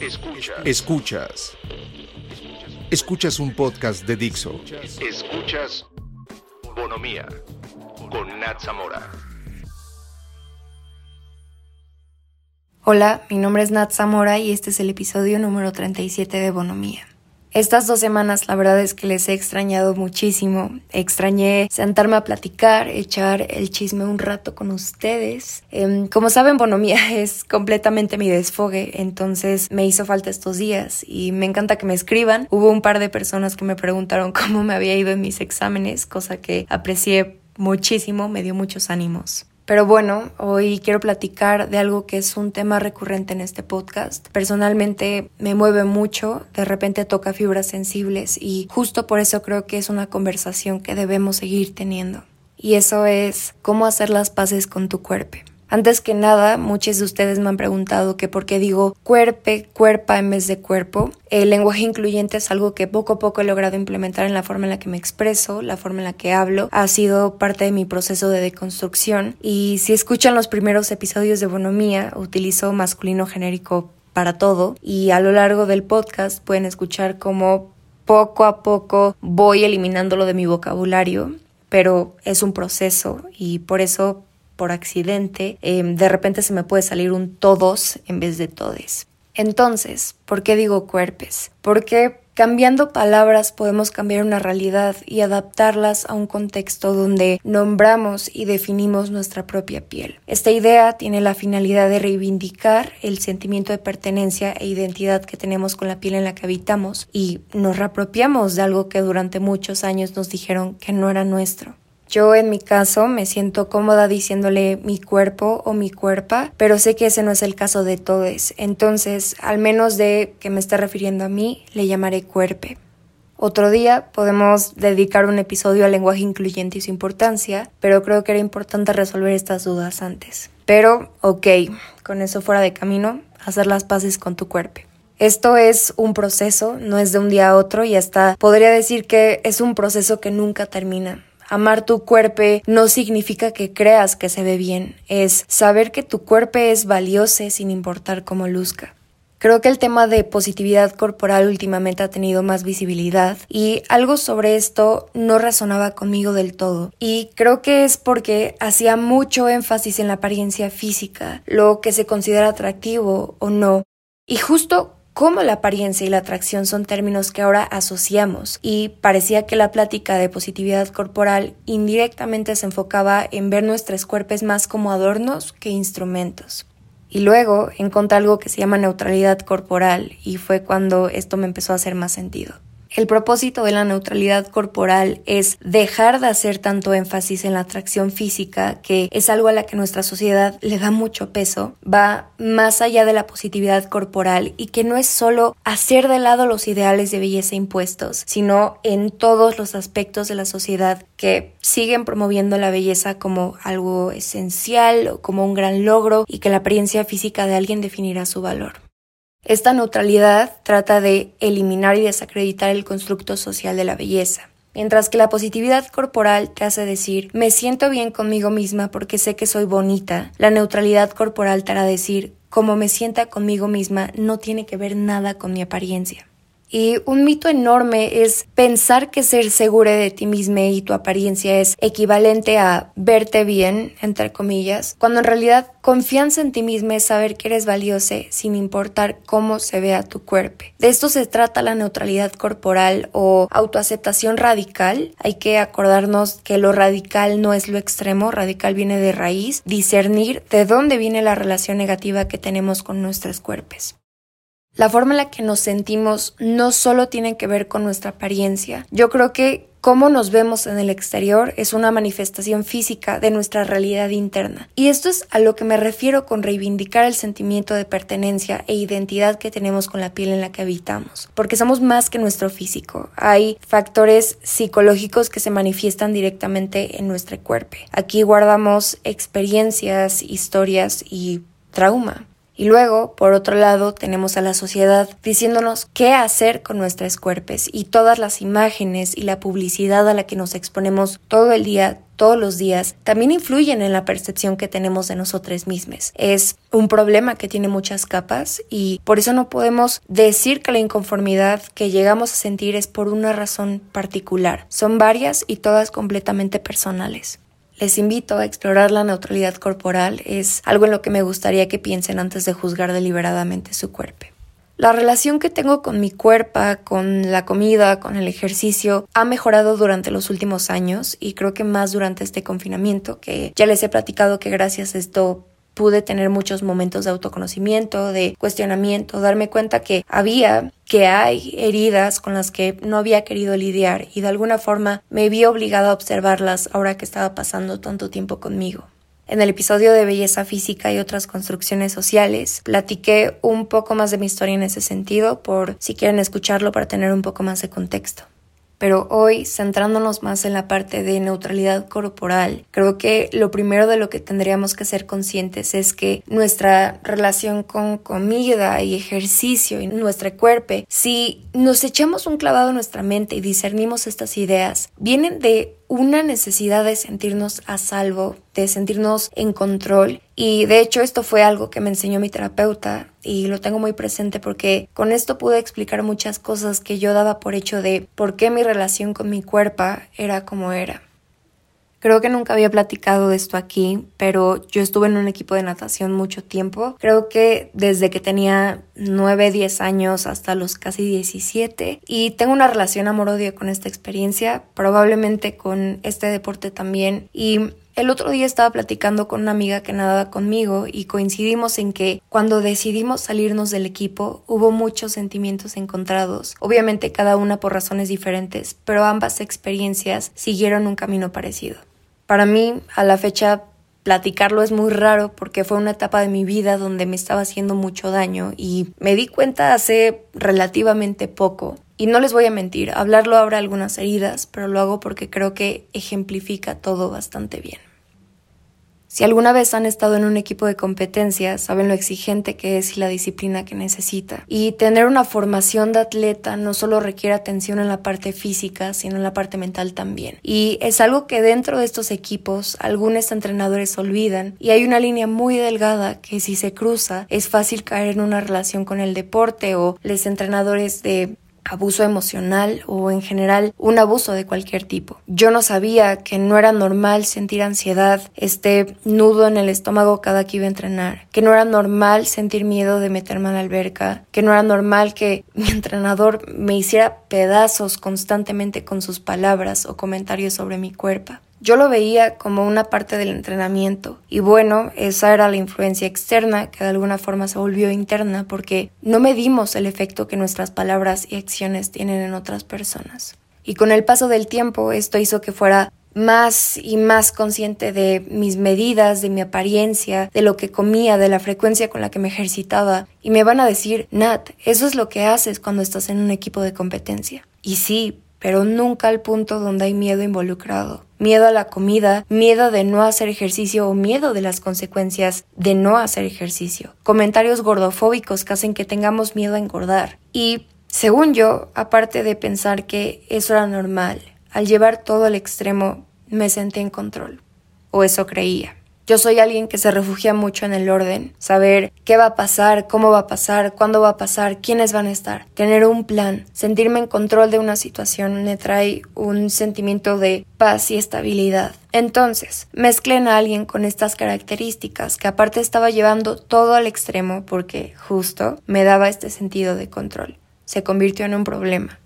Escuchas. Escuchas. Escuchas un podcast de Dixo. Escuchas Bonomía con Nat Zamora. Hola, mi nombre es Nat Zamora y este es el episodio número 37 de Bonomía. Estas dos semanas la verdad es que les he extrañado muchísimo. Extrañé sentarme a platicar, echar el chisme un rato con ustedes. Em, como saben, Bonomía es completamente mi desfogue, entonces me hizo falta estos días y me encanta que me escriban. Hubo un par de personas que me preguntaron cómo me había ido en mis exámenes, cosa que aprecié muchísimo, me dio muchos ánimos. Pero bueno, hoy quiero platicar de algo que es un tema recurrente en este podcast. Personalmente me mueve mucho, de repente toca fibras sensibles y justo por eso creo que es una conversación que debemos seguir teniendo. Y eso es cómo hacer las paces con tu cuerpo. Antes que nada, muchos de ustedes me han preguntado que por qué digo cuerpe, cuerpa en vez de cuerpo. El lenguaje incluyente es algo que poco a poco he logrado implementar en la forma en la que me expreso, la forma en la que hablo. Ha sido parte de mi proceso de deconstrucción. Y si escuchan los primeros episodios de Bonomía, utilizo masculino genérico para todo. Y a lo largo del podcast pueden escuchar cómo poco a poco voy eliminándolo de mi vocabulario pero es un proceso y por eso por accidente, em, de repente se me puede salir un todos en vez de todes. Entonces, ¿por qué digo cuerpes? Porque cambiando palabras podemos cambiar una realidad y adaptarlas a un contexto donde nombramos y definimos nuestra propia piel. Esta idea tiene la finalidad de reivindicar el sentimiento de pertenencia e identidad que tenemos con la piel en la que habitamos y nos reapropiamos de algo que durante muchos años nos dijeron que no era nuestro. Yo en mi caso me siento cómoda diciéndole mi cuerpo o mi cuerpa, pero sé que ese no es el caso de todos. Entonces, al menos de que me esté refiriendo a mí, le llamaré cuerpe. Otro día podemos dedicar un episodio al lenguaje incluyente y su importancia, pero creo que era importante resolver estas dudas antes. Pero, ok, con eso fuera de camino, hacer las paces con tu cuerpo. Esto es un proceso, no es de un día a otro y hasta podría decir que es un proceso que nunca termina. Amar tu cuerpo no significa que creas que se ve bien, es saber que tu cuerpo es valioso sin importar cómo luzca. Creo que el tema de positividad corporal últimamente ha tenido más visibilidad y algo sobre esto no resonaba conmigo del todo. Y creo que es porque hacía mucho énfasis en la apariencia física, lo que se considera atractivo o no. Y justo cómo la apariencia y la atracción son términos que ahora asociamos y parecía que la plática de positividad corporal indirectamente se enfocaba en ver nuestros cuerpos más como adornos que instrumentos. Y luego encontré algo que se llama neutralidad corporal y fue cuando esto me empezó a hacer más sentido. El propósito de la neutralidad corporal es dejar de hacer tanto énfasis en la atracción física, que es algo a la que nuestra sociedad le da mucho peso, va más allá de la positividad corporal y que no es solo hacer de lado los ideales de belleza impuestos, sino en todos los aspectos de la sociedad que siguen promoviendo la belleza como algo esencial o como un gran logro y que la apariencia física de alguien definirá su valor. Esta neutralidad trata de eliminar y desacreditar el constructo social de la belleza. Mientras que la positividad corporal te hace decir me siento bien conmigo misma porque sé que soy bonita, la neutralidad corporal te hará decir como me sienta conmigo misma no tiene que ver nada con mi apariencia. Y un mito enorme es pensar que ser segura de ti misma y tu apariencia es equivalente a verte bien, entre comillas, cuando en realidad confianza en ti misma es saber que eres valiosa sin importar cómo se vea tu cuerpo. De esto se trata la neutralidad corporal o autoaceptación radical. Hay que acordarnos que lo radical no es lo extremo, radical viene de raíz, discernir de dónde viene la relación negativa que tenemos con nuestros cuerpos. La forma en la que nos sentimos no solo tiene que ver con nuestra apariencia. Yo creo que cómo nos vemos en el exterior es una manifestación física de nuestra realidad interna. Y esto es a lo que me refiero con reivindicar el sentimiento de pertenencia e identidad que tenemos con la piel en la que habitamos. Porque somos más que nuestro físico. Hay factores psicológicos que se manifiestan directamente en nuestro cuerpo. Aquí guardamos experiencias, historias y trauma. Y luego, por otro lado, tenemos a la sociedad diciéndonos qué hacer con nuestros cuerpos y todas las imágenes y la publicidad a la que nos exponemos todo el día, todos los días, también influyen en la percepción que tenemos de nosotros mismos. Es un problema que tiene muchas capas y por eso no podemos decir que la inconformidad que llegamos a sentir es por una razón particular. Son varias y todas completamente personales. Les invito a explorar la neutralidad corporal, es algo en lo que me gustaría que piensen antes de juzgar deliberadamente su cuerpo. La relación que tengo con mi cuerpo, con la comida, con el ejercicio, ha mejorado durante los últimos años y creo que más durante este confinamiento, que ya les he platicado que gracias a esto pude tener muchos momentos de autoconocimiento, de cuestionamiento, darme cuenta que había, que hay heridas con las que no había querido lidiar y de alguna forma me vi obligado a observarlas ahora que estaba pasando tanto tiempo conmigo. En el episodio de Belleza Física y otras construcciones sociales, platiqué un poco más de mi historia en ese sentido, por si quieren escucharlo para tener un poco más de contexto. Pero hoy, centrándonos más en la parte de neutralidad corporal, creo que lo primero de lo que tendríamos que ser conscientes es que nuestra relación con comida y ejercicio y nuestro cuerpo, si nos echamos un clavado en nuestra mente y discernimos estas ideas, vienen de una necesidad de sentirnos a salvo, de sentirnos en control. Y de hecho esto fue algo que me enseñó mi terapeuta y lo tengo muy presente porque con esto pude explicar muchas cosas que yo daba por hecho de por qué mi relación con mi cuerpo era como era. Creo que nunca había platicado de esto aquí, pero yo estuve en un equipo de natación mucho tiempo. Creo que desde que tenía 9, 10 años hasta los casi 17. Y tengo una relación amor-odio con esta experiencia, probablemente con este deporte también. Y el otro día estaba platicando con una amiga que nadaba conmigo y coincidimos en que cuando decidimos salirnos del equipo hubo muchos sentimientos encontrados, obviamente cada una por razones diferentes, pero ambas experiencias siguieron un camino parecido. Para mí, a la fecha, platicarlo es muy raro porque fue una etapa de mi vida donde me estaba haciendo mucho daño y me di cuenta hace relativamente poco. Y no les voy a mentir, hablarlo abre algunas heridas, pero lo hago porque creo que ejemplifica todo bastante bien. Si alguna vez han estado en un equipo de competencia, saben lo exigente que es y la disciplina que necesita. Y tener una formación de atleta no solo requiere atención en la parte física, sino en la parte mental también. Y es algo que dentro de estos equipos algunos entrenadores olvidan y hay una línea muy delgada que si se cruza es fácil caer en una relación con el deporte o los entrenadores de abuso emocional o en general un abuso de cualquier tipo. Yo no sabía que no era normal sentir ansiedad, este nudo en el estómago cada que iba a entrenar, que no era normal sentir miedo de meterme a la alberca, que no era normal que mi entrenador me hiciera pedazos constantemente con sus palabras o comentarios sobre mi cuerpo. Yo lo veía como una parte del entrenamiento y bueno, esa era la influencia externa que de alguna forma se volvió interna porque no medimos el efecto que nuestras palabras y acciones tienen en otras personas. Y con el paso del tiempo esto hizo que fuera más y más consciente de mis medidas, de mi apariencia, de lo que comía, de la frecuencia con la que me ejercitaba. Y me van a decir, Nat, eso es lo que haces cuando estás en un equipo de competencia. Y sí, pero nunca al punto donde hay miedo involucrado. Miedo a la comida, miedo de no hacer ejercicio o miedo de las consecuencias de no hacer ejercicio. Comentarios gordofóbicos que hacen que tengamos miedo a engordar. Y, según yo, aparte de pensar que eso era normal, al llevar todo al extremo me sentí en control. O eso creía. Yo soy alguien que se refugia mucho en el orden, saber qué va a pasar, cómo va a pasar, cuándo va a pasar, quiénes van a estar, tener un plan, sentirme en control de una situación me trae un sentimiento de paz y estabilidad. Entonces, mezclen a alguien con estas características que aparte estaba llevando todo al extremo porque justo me daba este sentido de control. Se convirtió en un problema.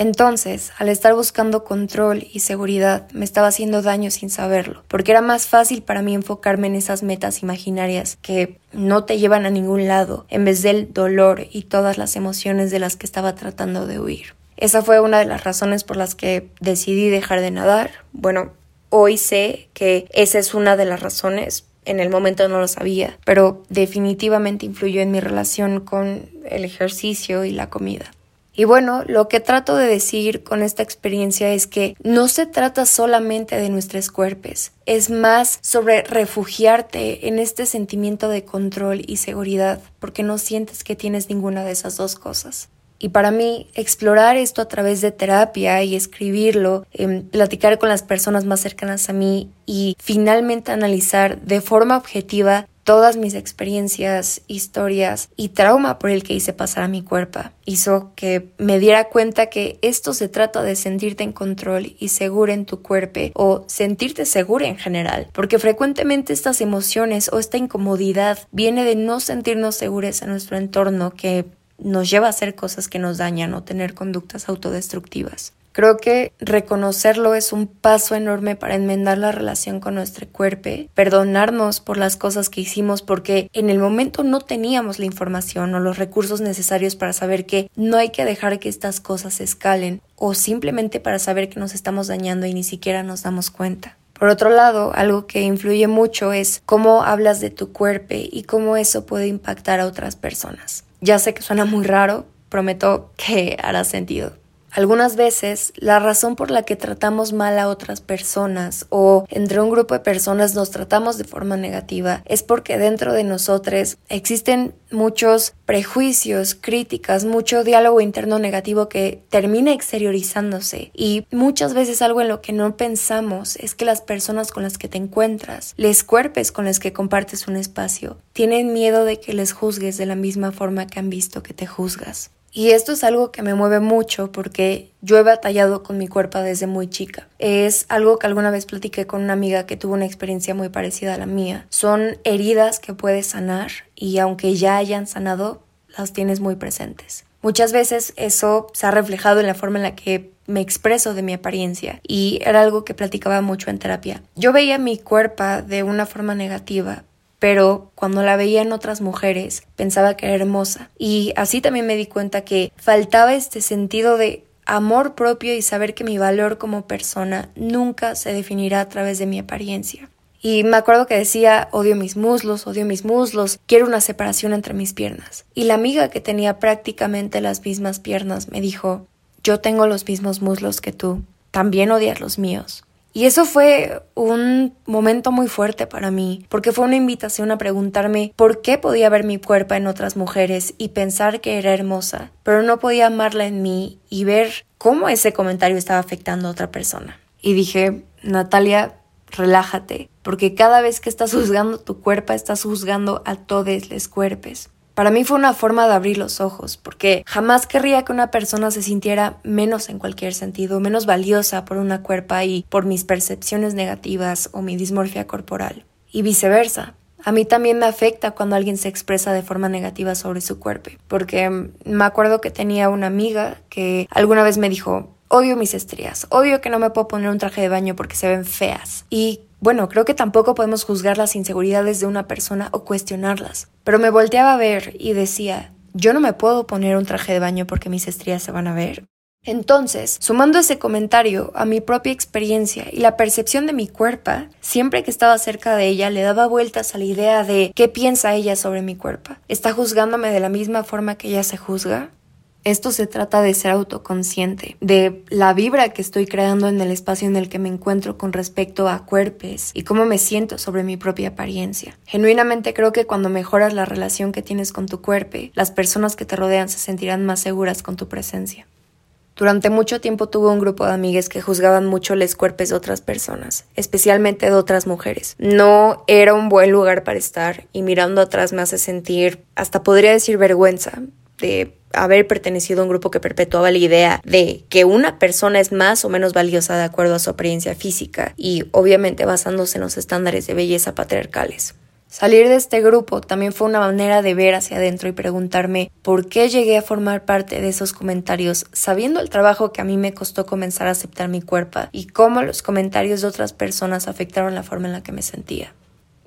Entonces, al estar buscando control y seguridad, me estaba haciendo daño sin saberlo, porque era más fácil para mí enfocarme en esas metas imaginarias que no te llevan a ningún lado, en vez del dolor y todas las emociones de las que estaba tratando de huir. Esa fue una de las razones por las que decidí dejar de nadar. Bueno, hoy sé que esa es una de las razones, en el momento no lo sabía, pero definitivamente influyó en mi relación con el ejercicio y la comida. Y bueno, lo que trato de decir con esta experiencia es que no se trata solamente de nuestros cuerpos, es más sobre refugiarte en este sentimiento de control y seguridad, porque no sientes que tienes ninguna de esas dos cosas. Y para mí, explorar esto a través de terapia y escribirlo, em, platicar con las personas más cercanas a mí y finalmente analizar de forma objetiva todas mis experiencias, historias y trauma por el que hice pasar a mi cuerpo hizo que me diera cuenta que esto se trata de sentirte en control y segura en tu cuerpo o sentirte segura en general, porque frecuentemente estas emociones o esta incomodidad viene de no sentirnos seguros en nuestro entorno que nos lleva a hacer cosas que nos dañan o tener conductas autodestructivas. Creo que reconocerlo es un paso enorme para enmendar la relación con nuestro cuerpo, perdonarnos por las cosas que hicimos porque en el momento no teníamos la información o los recursos necesarios para saber que no hay que dejar que estas cosas escalen o simplemente para saber que nos estamos dañando y ni siquiera nos damos cuenta. Por otro lado, algo que influye mucho es cómo hablas de tu cuerpo y cómo eso puede impactar a otras personas. Ya sé que suena muy raro, prometo que hará sentido. Algunas veces la razón por la que tratamos mal a otras personas o entre un grupo de personas nos tratamos de forma negativa es porque dentro de nosotros existen muchos prejuicios, críticas, mucho diálogo interno negativo que termina exteriorizándose y muchas veces algo en lo que no pensamos es que las personas con las que te encuentras, les cuerpes con los que compartes un espacio, tienen miedo de que les juzgues de la misma forma que han visto que te juzgas. Y esto es algo que me mueve mucho porque yo he batallado con mi cuerpo desde muy chica. Es algo que alguna vez platiqué con una amiga que tuvo una experiencia muy parecida a la mía. Son heridas que puedes sanar y aunque ya hayan sanado, las tienes muy presentes. Muchas veces eso se ha reflejado en la forma en la que me expreso de mi apariencia y era algo que platicaba mucho en terapia. Yo veía mi cuerpo de una forma negativa pero cuando la veía en otras mujeres pensaba que era hermosa. Y así también me di cuenta que faltaba este sentido de amor propio y saber que mi valor como persona nunca se definirá a través de mi apariencia. Y me acuerdo que decía, odio mis muslos, odio mis muslos, quiero una separación entre mis piernas. Y la amiga que tenía prácticamente las mismas piernas me dijo, yo tengo los mismos muslos que tú, también odias los míos. Y eso fue un momento muy fuerte para mí, porque fue una invitación a preguntarme por qué podía ver mi cuerpo en otras mujeres y pensar que era hermosa, pero no podía amarla en mí y ver cómo ese comentario estaba afectando a otra persona. Y dije, Natalia, relájate, porque cada vez que estás juzgando tu cuerpo, estás juzgando a todos los cuerpos. Para mí fue una forma de abrir los ojos, porque jamás querría que una persona se sintiera menos en cualquier sentido, menos valiosa por una cuerpa y por mis percepciones negativas o mi dismorfia corporal. Y viceversa. A mí también me afecta cuando alguien se expresa de forma negativa sobre su cuerpo, porque me acuerdo que tenía una amiga que alguna vez me dijo, odio mis estrías, odio que no me puedo poner un traje de baño porque se ven feas. Y bueno, creo que tampoco podemos juzgar las inseguridades de una persona o cuestionarlas, pero me volteaba a ver y decía, yo no me puedo poner un traje de baño porque mis estrías se van a ver. Entonces, sumando ese comentario a mi propia experiencia y la percepción de mi cuerpo, siempre que estaba cerca de ella le daba vueltas a la idea de qué piensa ella sobre mi cuerpo. ¿Está juzgándome de la misma forma que ella se juzga? Esto se trata de ser autoconsciente, de la vibra que estoy creando en el espacio en el que me encuentro con respecto a cuerpos y cómo me siento sobre mi propia apariencia. Genuinamente creo que cuando mejoras la relación que tienes con tu cuerpo, las personas que te rodean se sentirán más seguras con tu presencia. Durante mucho tiempo tuve un grupo de amigas que juzgaban mucho los cuerpos de otras personas, especialmente de otras mujeres. No era un buen lugar para estar y mirando atrás me hace sentir, hasta podría decir vergüenza, de haber pertenecido a un grupo que perpetuaba la idea de que una persona es más o menos valiosa de acuerdo a su apariencia física y obviamente basándose en los estándares de belleza patriarcales. Salir de este grupo también fue una manera de ver hacia adentro y preguntarme por qué llegué a formar parte de esos comentarios sabiendo el trabajo que a mí me costó comenzar a aceptar mi cuerpo y cómo los comentarios de otras personas afectaron la forma en la que me sentía.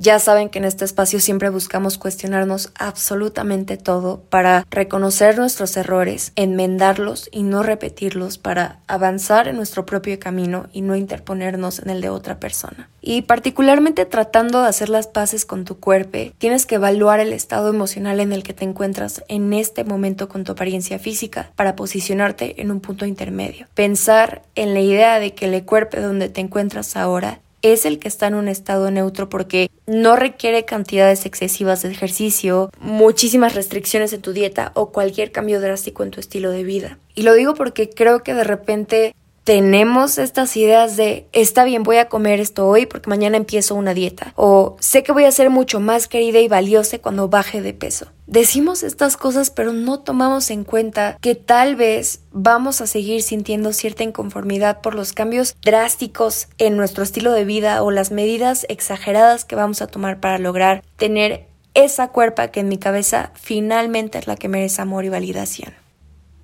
Ya saben que en este espacio siempre buscamos cuestionarnos absolutamente todo para reconocer nuestros errores, enmendarlos y no repetirlos para avanzar en nuestro propio camino y no interponernos en el de otra persona. Y particularmente tratando de hacer las paces con tu cuerpo, tienes que evaluar el estado emocional en el que te encuentras en este momento con tu apariencia física para posicionarte en un punto intermedio. Pensar en la idea de que el cuerpo donde te encuentras ahora es el que está en un estado neutro porque no requiere cantidades excesivas de ejercicio, muchísimas restricciones en tu dieta o cualquier cambio drástico en tu estilo de vida. Y lo digo porque creo que de repente tenemos estas ideas de está bien, voy a comer esto hoy porque mañana empiezo una dieta o sé que voy a ser mucho más querida y valiosa cuando baje de peso. Decimos estas cosas pero no tomamos en cuenta que tal vez vamos a seguir sintiendo cierta inconformidad por los cambios drásticos en nuestro estilo de vida o las medidas exageradas que vamos a tomar para lograr tener esa cuerpa que en mi cabeza finalmente es la que merece amor y validación.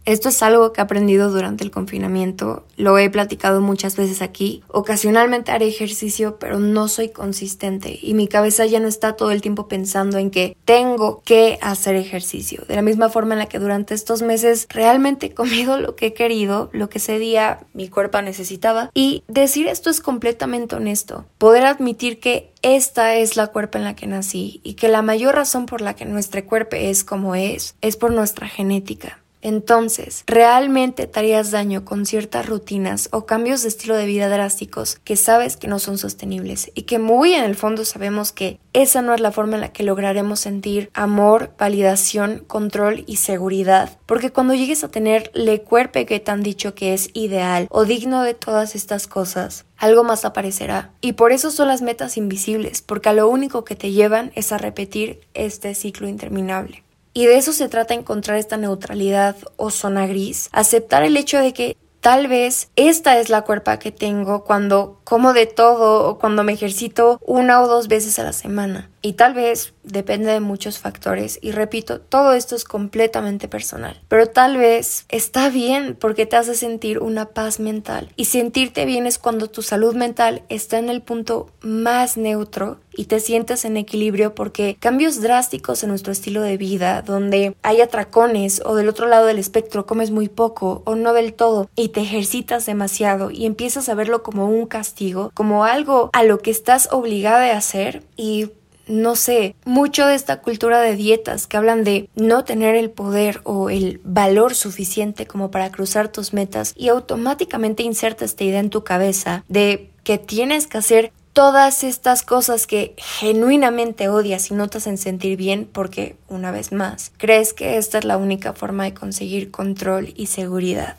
Esto es algo que he aprendido durante el confinamiento, lo he platicado muchas veces aquí. Ocasionalmente haré ejercicio, pero no soy consistente y mi cabeza ya no está todo el tiempo pensando en que tengo que hacer ejercicio. De la misma forma en la que durante estos meses realmente he comido lo que he querido, lo que ese día mi cuerpo necesitaba. Y decir esto es completamente honesto. Poder admitir que esta es la cuerpo en la que nací y que la mayor razón por la que nuestro cuerpo es como es es por nuestra genética. Entonces, ¿realmente te harías daño con ciertas rutinas o cambios de estilo de vida drásticos que sabes que no son sostenibles y que muy en el fondo sabemos que esa no es la forma en la que lograremos sentir amor, validación, control y seguridad? Porque cuando llegues a tener le cuerpo que te han dicho que es ideal o digno de todas estas cosas, algo más aparecerá. Y por eso son las metas invisibles, porque a lo único que te llevan es a repetir este ciclo interminable. Y de eso se trata encontrar esta neutralidad o zona gris, aceptar el hecho de que tal vez esta es la cuerpa que tengo cuando como de todo o cuando me ejercito una o dos veces a la semana. Y tal vez depende de muchos factores. Y repito, todo esto es completamente personal. Pero tal vez está bien porque te hace sentir una paz mental. Y sentirte bien es cuando tu salud mental está en el punto más neutro y te sientes en equilibrio porque cambios drásticos en nuestro estilo de vida, donde hay atracones o del otro lado del espectro comes muy poco o no del todo y te ejercitas demasiado y empiezas a verlo como un castigo, como algo a lo que estás obligada a hacer y no sé, mucho de esta cultura de dietas que hablan de no tener el poder o el valor suficiente como para cruzar tus metas y automáticamente inserta esta idea en tu cabeza de que tienes que hacer todas estas cosas que genuinamente odias y no te hacen sentir bien porque, una vez más, crees que esta es la única forma de conseguir control y seguridad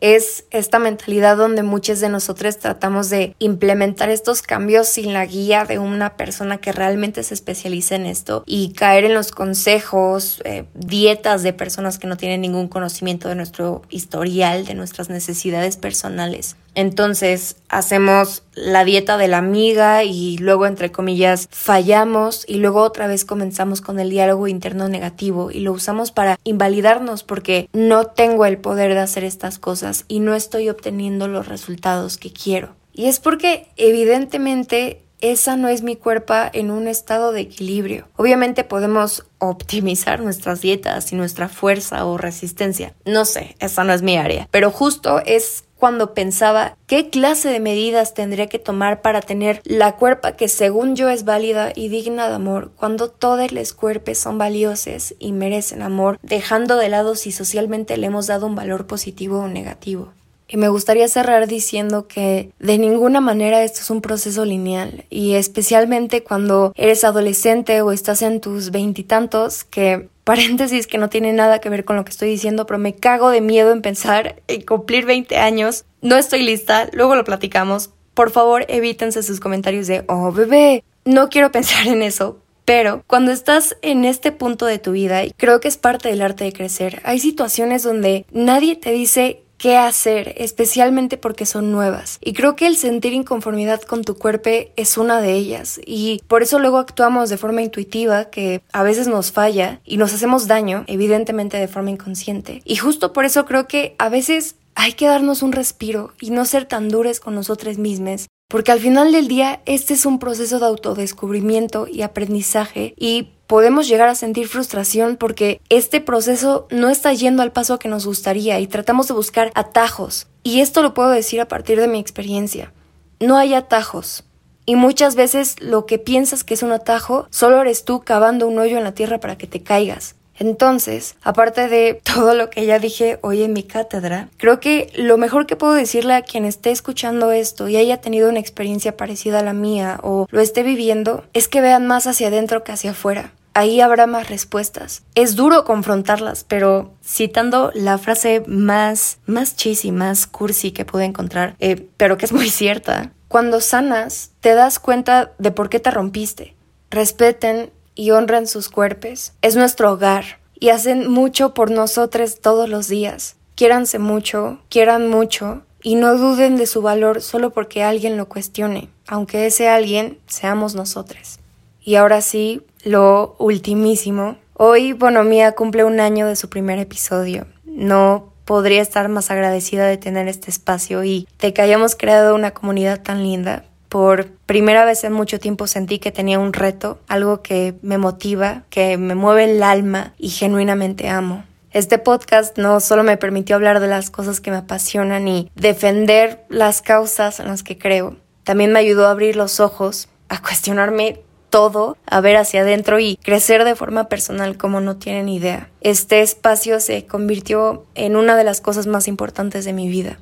es esta mentalidad donde muchos de nosotros tratamos de implementar estos cambios sin la guía de una persona que realmente se especializa en esto y caer en los consejos, eh, dietas de personas que no tienen ningún conocimiento de nuestro historial, de nuestras necesidades personales. Entonces hacemos la dieta de la amiga y luego, entre comillas, fallamos y luego otra vez comenzamos con el diálogo interno negativo y lo usamos para invalidarnos porque no tengo el poder de hacer estas cosas y no estoy obteniendo los resultados que quiero. Y es porque evidentemente esa no es mi cuerpo en un estado de equilibrio. Obviamente podemos optimizar nuestras dietas y nuestra fuerza o resistencia. No sé, esa no es mi área, pero justo es cuando pensaba qué clase de medidas tendría que tomar para tener la cuerpa que según yo es válida y digna de amor, cuando todos los cuerpos son valiosos y merecen amor, dejando de lado si socialmente le hemos dado un valor positivo o negativo. Y me gustaría cerrar diciendo que de ninguna manera esto es un proceso lineal y especialmente cuando eres adolescente o estás en tus veintitantos, que paréntesis que no tiene nada que ver con lo que estoy diciendo, pero me cago de miedo en pensar en cumplir 20 años. No estoy lista, luego lo platicamos. Por favor, evítense sus comentarios de, oh bebé, no quiero pensar en eso, pero cuando estás en este punto de tu vida, y creo que es parte del arte de crecer, hay situaciones donde nadie te dice qué hacer, especialmente porque son nuevas. Y creo que el sentir inconformidad con tu cuerpo es una de ellas. Y por eso luego actuamos de forma intuitiva, que a veces nos falla y nos hacemos daño, evidentemente de forma inconsciente. Y justo por eso creo que a veces hay que darnos un respiro y no ser tan dures con nosotros mismos porque al final del día este es un proceso de autodescubrimiento y aprendizaje y podemos llegar a sentir frustración porque este proceso no está yendo al paso que nos gustaría y tratamos de buscar atajos. Y esto lo puedo decir a partir de mi experiencia. No hay atajos. Y muchas veces lo que piensas que es un atajo, solo eres tú cavando un hoyo en la tierra para que te caigas. Entonces, aparte de todo lo que ya dije hoy en mi cátedra, creo que lo mejor que puedo decirle a quien esté escuchando esto y haya tenido una experiencia parecida a la mía o lo esté viviendo es que vean más hacia adentro que hacia afuera. Ahí habrá más respuestas. Es duro confrontarlas, pero citando la frase más, más cheesy, más cursi que pude encontrar, eh, pero que es muy cierta, cuando sanas te das cuenta de por qué te rompiste. Respeten y honran sus cuerpos. Es nuestro hogar y hacen mucho por nosotros todos los días. Quiéranse mucho, quieran mucho y no duden de su valor solo porque alguien lo cuestione, aunque ese alguien seamos nosotros. Y ahora sí, lo ultimísimo. Hoy Bonomía cumple un año de su primer episodio. No podría estar más agradecida de tener este espacio y de que hayamos creado una comunidad tan linda. Por primera vez en mucho tiempo sentí que tenía un reto, algo que me motiva, que me mueve el alma y genuinamente amo. Este podcast no solo me permitió hablar de las cosas que me apasionan y defender las causas en las que creo, también me ayudó a abrir los ojos, a cuestionarme todo, a ver hacia adentro y crecer de forma personal como no tienen idea. Este espacio se convirtió en una de las cosas más importantes de mi vida.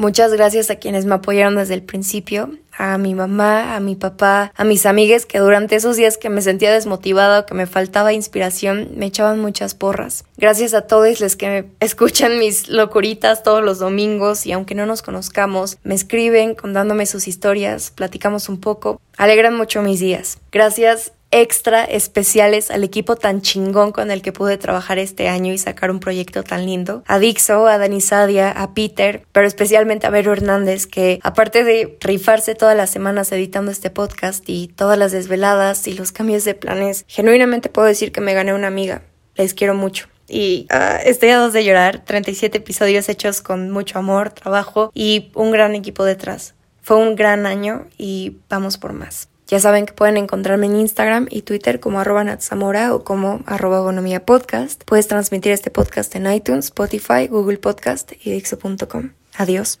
Muchas gracias a quienes me apoyaron desde el principio, a mi mamá, a mi papá, a mis amigas que durante esos días que me sentía desmotivada o que me faltaba inspiración, me echaban muchas porras. Gracias a todos los que escuchan mis locuritas todos los domingos y aunque no nos conozcamos, me escriben contándome sus historias, platicamos un poco, alegran mucho mis días. Gracias extra especiales al equipo tan chingón con el que pude trabajar este año y sacar un proyecto tan lindo. A Dixo, a Dani Sadia, a Peter, pero especialmente a Vero Hernández, que aparte de rifarse todas las semanas editando este podcast y todas las desveladas y los cambios de planes, genuinamente puedo decir que me gané una amiga. Les quiero mucho y uh, estoy a dos de llorar. 37 episodios hechos con mucho amor, trabajo y un gran equipo detrás. Fue un gran año y vamos por más. Ya saben que pueden encontrarme en Instagram y Twitter como arroba natsamora o como arroba podcast. Puedes transmitir este podcast en iTunes, Spotify, Google Podcast y Dixo.com. Adiós.